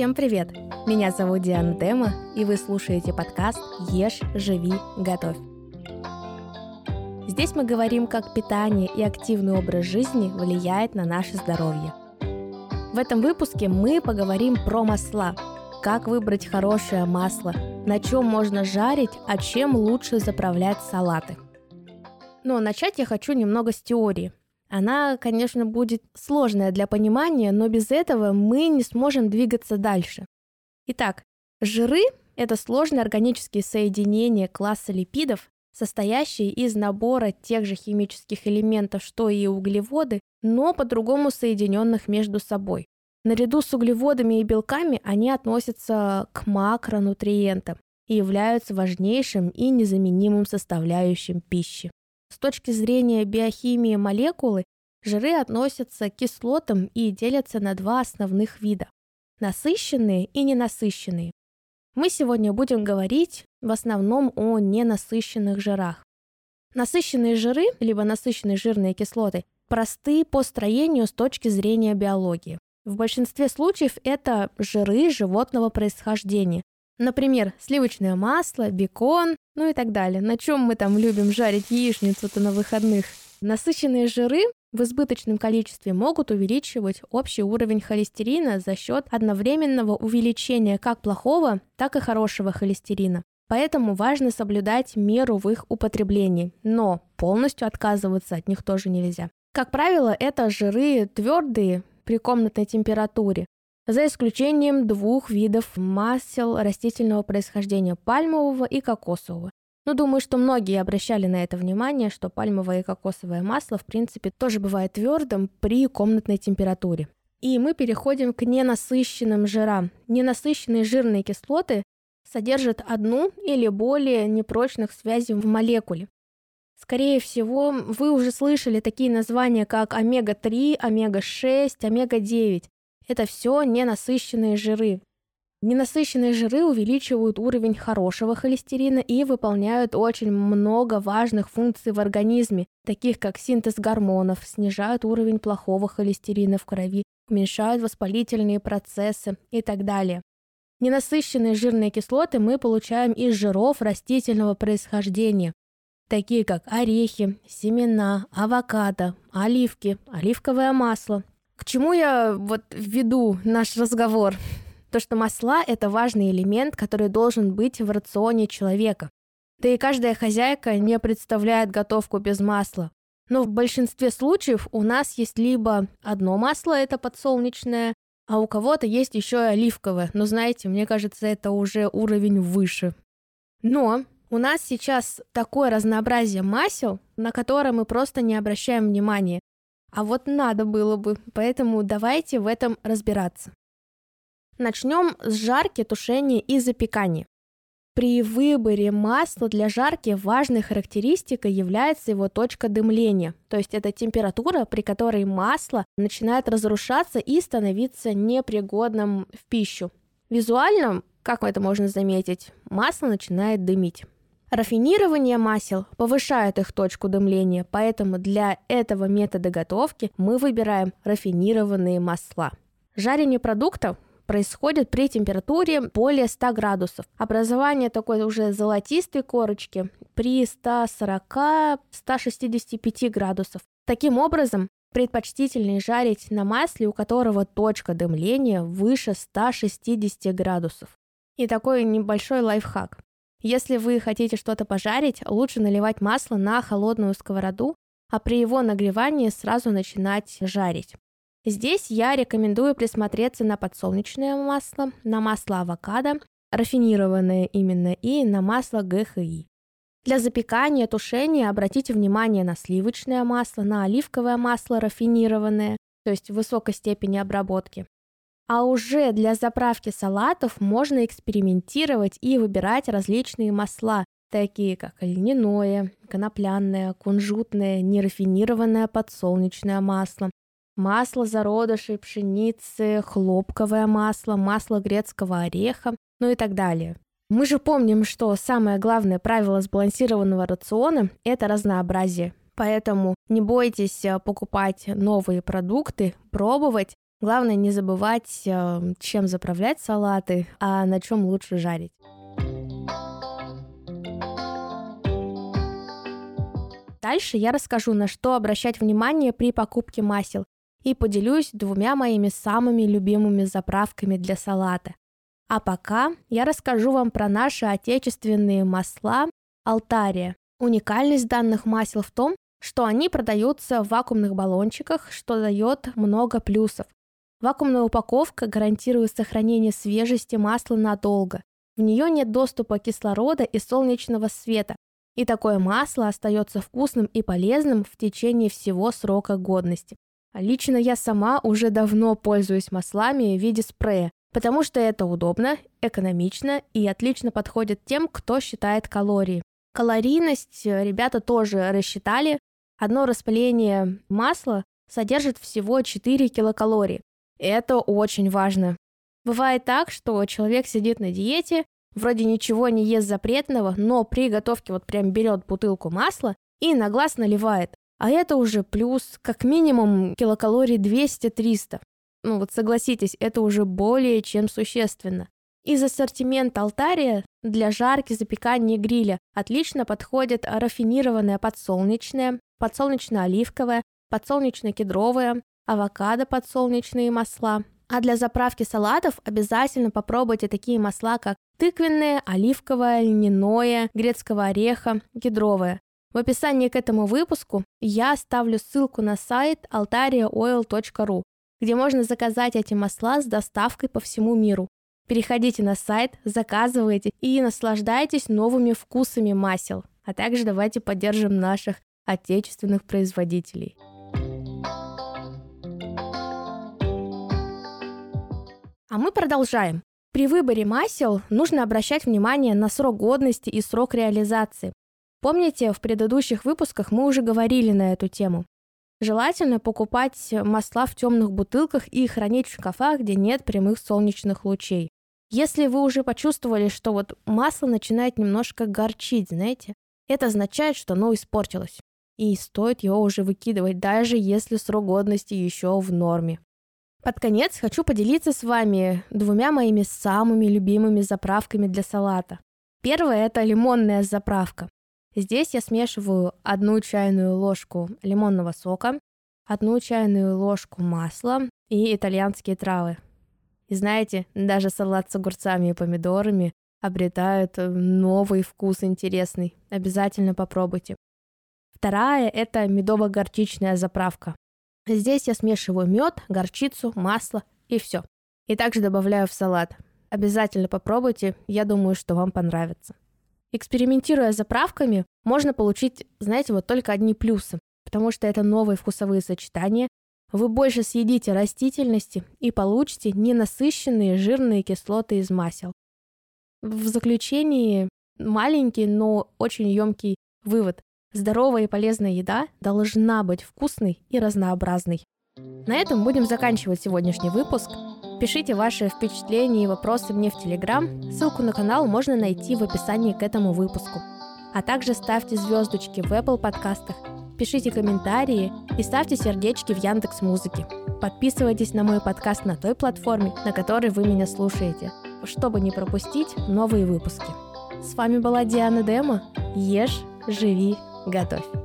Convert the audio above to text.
Всем привет! Меня зовут Диана Дема, и вы слушаете подкаст «Ешь, живи, готовь». Здесь мы говорим, как питание и активный образ жизни влияет на наше здоровье. В этом выпуске мы поговорим про масла, как выбрать хорошее масло, на чем можно жарить, а чем лучше заправлять салаты. Но начать я хочу немного с теории – она, конечно, будет сложная для понимания, но без этого мы не сможем двигаться дальше. Итак, жиры – это сложные органические соединения класса липидов, состоящие из набора тех же химических элементов, что и углеводы, но по-другому соединенных между собой. Наряду с углеводами и белками они относятся к макронутриентам и являются важнейшим и незаменимым составляющим пищи. С точки зрения биохимии молекулы, жиры относятся к кислотам и делятся на два основных вида – насыщенные и ненасыщенные. Мы сегодня будем говорить в основном о ненасыщенных жирах. Насыщенные жиры, либо насыщенные жирные кислоты, просты по строению с точки зрения биологии. В большинстве случаев это жиры животного происхождения, Например, сливочное масло, бекон, ну и так далее. На чем мы там любим жарить яичницу-то на выходных? Насыщенные жиры в избыточном количестве могут увеличивать общий уровень холестерина за счет одновременного увеличения как плохого, так и хорошего холестерина. Поэтому важно соблюдать меру в их употреблении, но полностью отказываться от них тоже нельзя. Как правило, это жиры твердые при комнатной температуре, за исключением двух видов масел растительного происхождения – пальмового и кокосового. Но думаю, что многие обращали на это внимание, что пальмовое и кокосовое масло, в принципе, тоже бывает твердым при комнатной температуре. И мы переходим к ненасыщенным жирам. Ненасыщенные жирные кислоты содержат одну или более непрочных связей в молекуле. Скорее всего, вы уже слышали такие названия, как омега-3, омега-6, омега-9. Это все ненасыщенные жиры. Ненасыщенные жиры увеличивают уровень хорошего холестерина и выполняют очень много важных функций в организме, таких как синтез гормонов, снижают уровень плохого холестерина в крови, уменьшают воспалительные процессы и так далее. Ненасыщенные жирные кислоты мы получаем из жиров растительного происхождения, такие как орехи, семена, авокадо, оливки, оливковое масло, к чему я вот веду наш разговор? То, что масла – это важный элемент, который должен быть в рационе человека. Да и каждая хозяйка не представляет готовку без масла. Но в большинстве случаев у нас есть либо одно масло, это подсолнечное, а у кого-то есть еще и оливковое. Но знаете, мне кажется, это уже уровень выше. Но у нас сейчас такое разнообразие масел, на которое мы просто не обращаем внимания. А вот надо было бы, поэтому давайте в этом разбираться. Начнем с жарки, тушения и запекания. При выборе масла для жарки важной характеристикой является его точка дымления, то есть это температура, при которой масло начинает разрушаться и становиться непригодным в пищу. Визуально, как это можно заметить, масло начинает дымить. Рафинирование масел повышает их точку дымления, поэтому для этого метода готовки мы выбираем рафинированные масла. Жарение продуктов происходит при температуре более 100 градусов. Образование такой уже золотистой корочки при 140-165 градусов. Таким образом, предпочтительнее жарить на масле, у которого точка дымления выше 160 градусов. И такой небольшой лайфхак. Если вы хотите что-то пожарить, лучше наливать масло на холодную сковороду, а при его нагревании сразу начинать жарить. Здесь я рекомендую присмотреться на подсолнечное масло, на масло авокадо, рафинированное именно, и на масло ГХИ. Для запекания, тушения обратите внимание на сливочное масло, на оливковое масло рафинированное, то есть в высокой степени обработки. А уже для заправки салатов можно экспериментировать и выбирать различные масла, такие как льняное, конопляное, кунжутное, нерафинированное подсолнечное масло, масло зародышей пшеницы, хлопковое масло, масло грецкого ореха, ну и так далее. Мы же помним, что самое главное правило сбалансированного рациона – это разнообразие. Поэтому не бойтесь э, покупать новые продукты, пробовать, Главное не забывать, э, чем заправлять салаты, а на чем лучше жарить. Дальше я расскажу, на что обращать внимание при покупке масел и поделюсь двумя моими самыми любимыми заправками для салата. А пока я расскажу вам про наши отечественные масла Алтария. Уникальность данных масел в том, что они продаются в вакуумных баллончиках, что дает много плюсов. Вакуумная упаковка гарантирует сохранение свежести масла надолго. В нее нет доступа кислорода и солнечного света, и такое масло остается вкусным и полезным в течение всего срока годности. Лично я сама уже давно пользуюсь маслами в виде спрея, потому что это удобно, экономично и отлично подходит тем, кто считает калории. Калорийность э, ребята тоже рассчитали. Одно распыление масла содержит всего 4 килокалории. Это очень важно. Бывает так, что человек сидит на диете, вроде ничего не ест запретного, но при готовке вот прям берет бутылку масла и на глаз наливает. А это уже плюс как минимум килокалорий 200-300. Ну вот согласитесь, это уже более чем существенно. Из ассортимента алтария для жарки, запекания и гриля отлично подходят рафинированное подсолнечное, подсолнечно-оливковое, подсолнечно-кедровое, авокадо подсолнечные масла. А для заправки салатов обязательно попробуйте такие масла, как тыквенное, оливковое, льняное, грецкого ореха, кедровое. В описании к этому выпуску я оставлю ссылку на сайт altariaoil.ru, где можно заказать эти масла с доставкой по всему миру. Переходите на сайт, заказывайте и наслаждайтесь новыми вкусами масел. А также давайте поддержим наших отечественных производителей. А мы продолжаем. При выборе масел нужно обращать внимание на срок годности и срок реализации. Помните, в предыдущих выпусках мы уже говорили на эту тему. Желательно покупать масла в темных бутылках и хранить в шкафах, где нет прямых солнечных лучей. Если вы уже почувствовали, что вот масло начинает немножко горчить, знаете, это означает, что оно испортилось. И стоит его уже выкидывать, даже если срок годности еще в норме. Под конец хочу поделиться с вами двумя моими самыми любимыми заправками для салата. Первая – это лимонная заправка. Здесь я смешиваю одну чайную ложку лимонного сока, одну чайную ложку масла и итальянские травы. И знаете, даже салат с огурцами и помидорами обретает э, новый вкус интересный. Обязательно попробуйте. Вторая – это медово-горчичная заправка. Здесь я смешиваю мед, горчицу, масло и все. И также добавляю в салат. Обязательно попробуйте, я думаю, что вам понравится. Экспериментируя с заправками, можно получить, знаете, вот только одни плюсы, потому что это новые вкусовые сочетания, вы больше съедите растительности и получите ненасыщенные жирные кислоты из масел. В заключении маленький, но очень емкий вывод. Здоровая и полезная еда должна быть вкусной и разнообразной. На этом будем заканчивать сегодняшний выпуск. Пишите ваши впечатления и вопросы мне в Телеграм. Ссылку на канал можно найти в описании к этому выпуску. А также ставьте звездочки в Apple подкастах, пишите комментарии и ставьте сердечки в Яндекс Музыке. Подписывайтесь на мой подкаст на той платформе, на которой вы меня слушаете, чтобы не пропустить новые выпуски. С вами была Диана Дема. Ешь, живи, готовь.